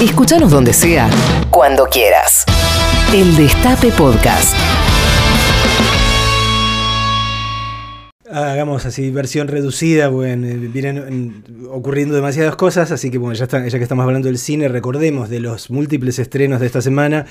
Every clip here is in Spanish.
Escúchanos donde sea, cuando quieras. El Destape Podcast. Hagamos así versión reducida, bueno, eh, vienen mm, ocurriendo demasiadas cosas, así que bueno, ya, que estamos hablando del cine, recordemos de los múltiples estrenos de esta semana.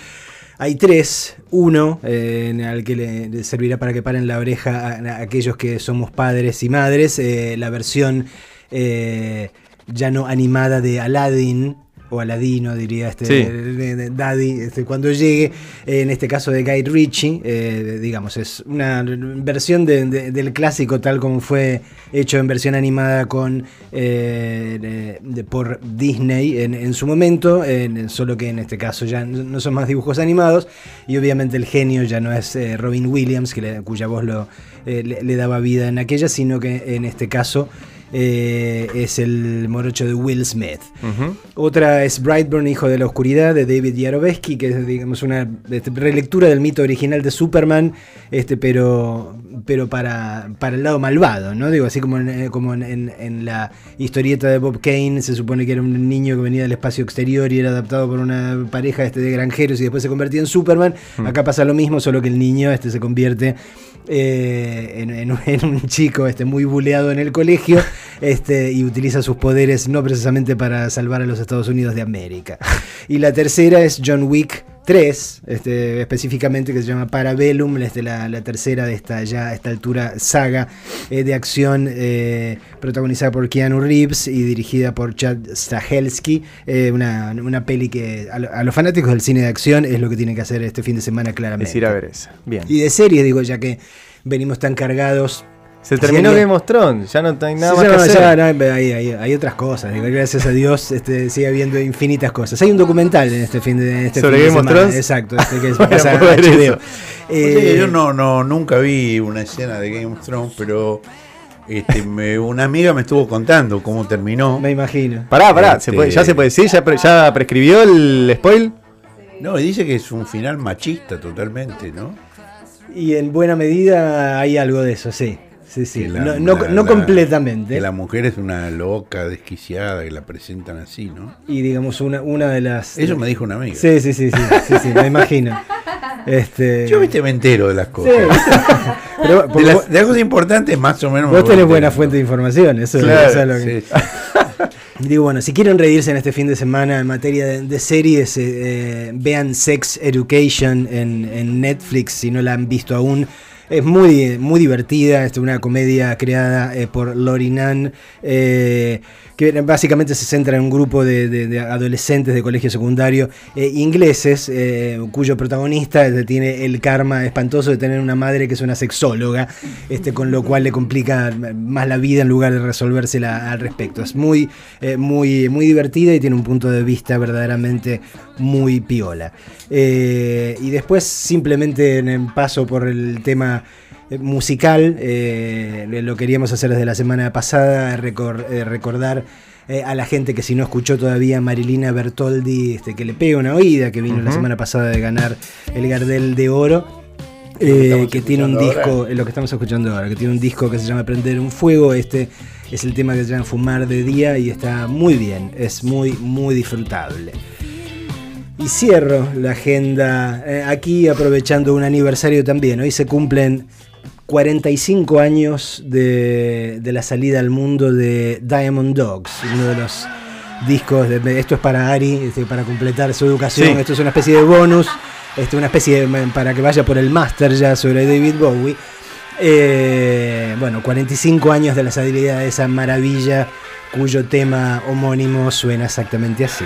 Hay tres, uno eh, en al que le servirá para que paren la oreja a, aquellos que somos padres y madres, eh, la versión eh, ya no animada de Aladdin, o Aladino, diría este Sí. Daddy, este, cuando llegue, eh, en este caso de Guy Ritchie, eh, digamos, es una versión de- de- del clásico tal como fue hecho en versión animada con eh, de- por Disney en, en su momento, en- solo que en este caso ya no son más dibujos animados y obviamente el genio ya no es eh, Robin Williams, que le- cuya voz lo, le, le daba vida en aquella, sino que en este caso eh, es el morocho de Will Smith. Otra es Brightburn, Hijo de la Oscuridad, de David Yarovesky, que es digamos una este, relectura del mito original de Superman, este, pero, pero para, para el lado malvado, ¿no? Digo, así como, en, eh, como en, en- en la historieta de Bob Kane, se supone que era un niño que venía del espacio exterior y era adaptado por una pareja este, de granjeros y después se convertía en Superman. Acá pasa lo mismo, solo que el niño este, se convierte eh, en, en un chico este, muy buleado en el colegio este, y utiliza sus poderes no precisamente para salvar a los Estados Unidos de América. Y la tercera es John Wick 3, este, específicamente que se llama Parabellum, este, la, la tercera de esta ya a esta altura saga eh, de acción eh, protagonizada por Keanu Reeves y dirigida por Chad Stahelski, eh, una, una peli que a, lo- a los fanáticos del cine de acción es lo que tienen que hacer este fin de semana claramente. Es ir a ver esa. Bien. Y de serie, digo, ya que venimos tan cargados. Se terminó Game of Thrones. Ya no hay nada Sí, más ya que no, hacer. ya no, hay, hay- hay otras cosas. gracias a Dios este, sigue habiendo infinitas cosas. Hay un documental en este fin de, en este ¿Sobre fin Game of. Thrones? Exacto, este que es pasa. Eh, Oye, yo no, no, nunca vi una escena de Game of Thrones, pero este, me- una amiga me estuvo contando cómo terminó. Me imagino. Pará, pará. ¿se Este- puede- ¿Ya se puede decir? ¿Ya, pre- ya prescribió el spoil? No, y dice que es un final machista totalmente, ¿no? Y en buena medida hay algo de eso, sí. Sí, sí. La- no no- la- no la- completamente. Que la mujer es una loca, desquiciada, que la presentan así, ¿no? Y digamos, una, una de las. Eso me dijo una amiga. Sí, sí, sí, sí, sí, sí, me imagino. Este, Yo, viste, me entero de las Sí. cosas. Pero, De, las, de algo importantes, más o menos. me vos tenés buena fuente de información, eso, Claro, es lo que- sí, sí. Digo, bueno, si quieren reírse en este fin de semana en materia de, de series, eh, eh, vean Sex Education en, en Netflix si no la han visto aún. Es muy, muy divertida, es una comedia creada eh, por Lori Nunn, eh, que básicamente se centra en un grupo de, adolescentes de colegio secundario eh, ingleses, cuyo protagonista tiene el karma espantoso de tener una madre que es una sexóloga, este, con lo cual le complica más la vida en lugar de resolvérsela al respecto. Es muy, muy, muy divertida y tiene un punto de vista verdaderamente muy piola. Y después simplemente en, en paso por el tema eh, musical, eh, lo queríamos hacer desde la semana pasada, eh, recordar eh, a la gente que si no escuchó todavía Marilina Bertoldi, este, que le pega una oída, que vino la semana pasada de ganar el Gardel de Oro. que tiene un disco, eh, lo que estamos escuchando ahora, que tiene un disco que se llama Prender un Fuego, este es el tema que se llama Fumar de Día y está muy bien, es muy, muy disfrutable. Y cierro la agenda eh, aquí aprovechando un aniversario también. Hoy se cumplen 45 años de, de la salida al mundo de Diamond Dogs, uno de los discos. De, esto es para Ari, este, para completar su educación. Sí. Esto es una especie de bonus, este, una especie de, para que vaya por el máster ya sobre David Bowie. Eh, bueno, 45 años de la salida de esa maravilla cuyo tema homónimo suena exactamente así.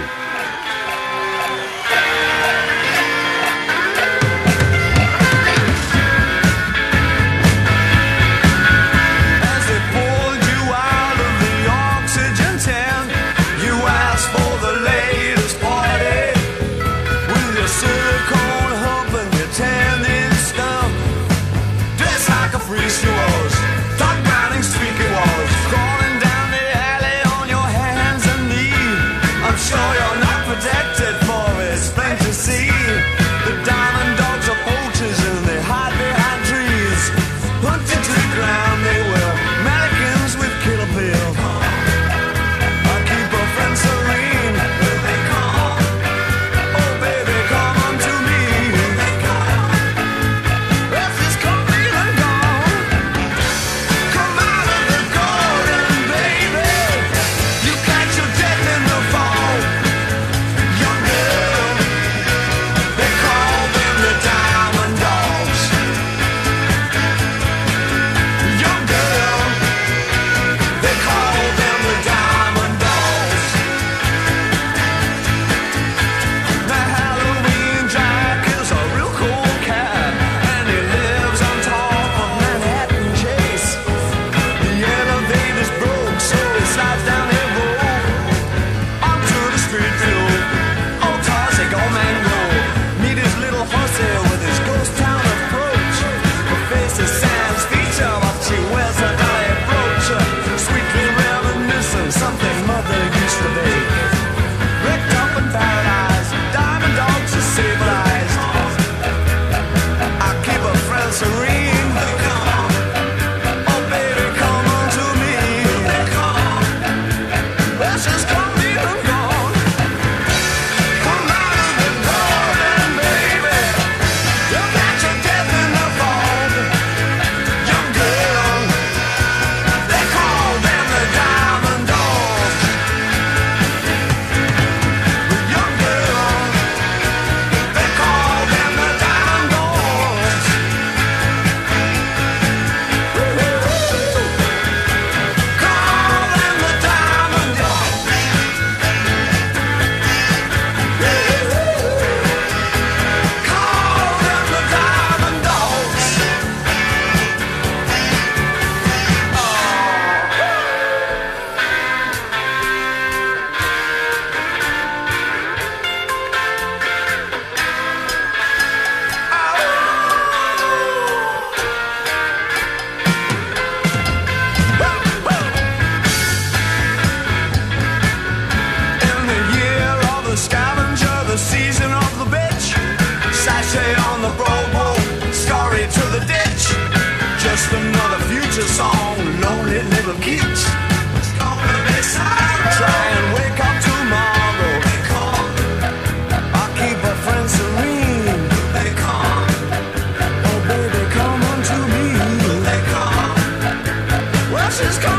is coming.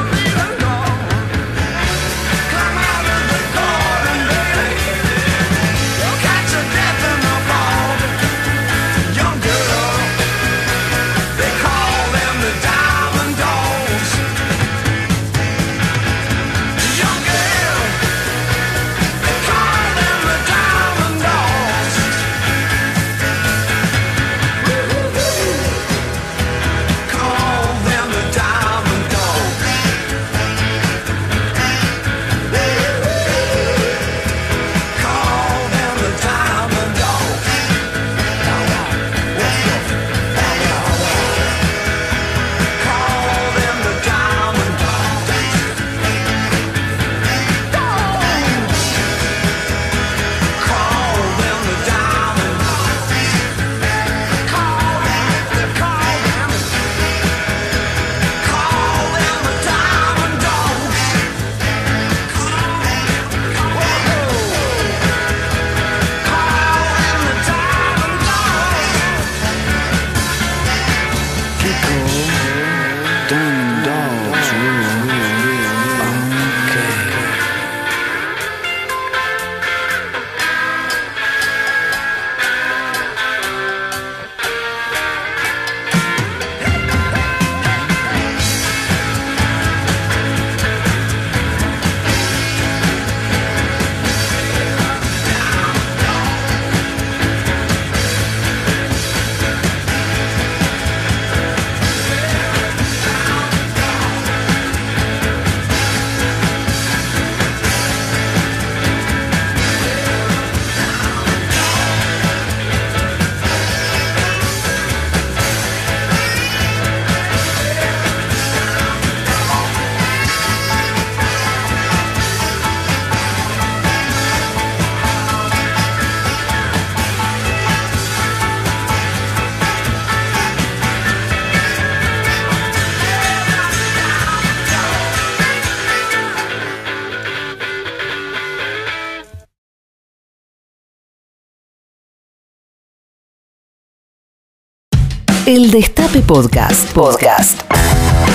El Destape Podcast. Podcast.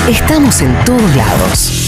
Estamos en todos lados.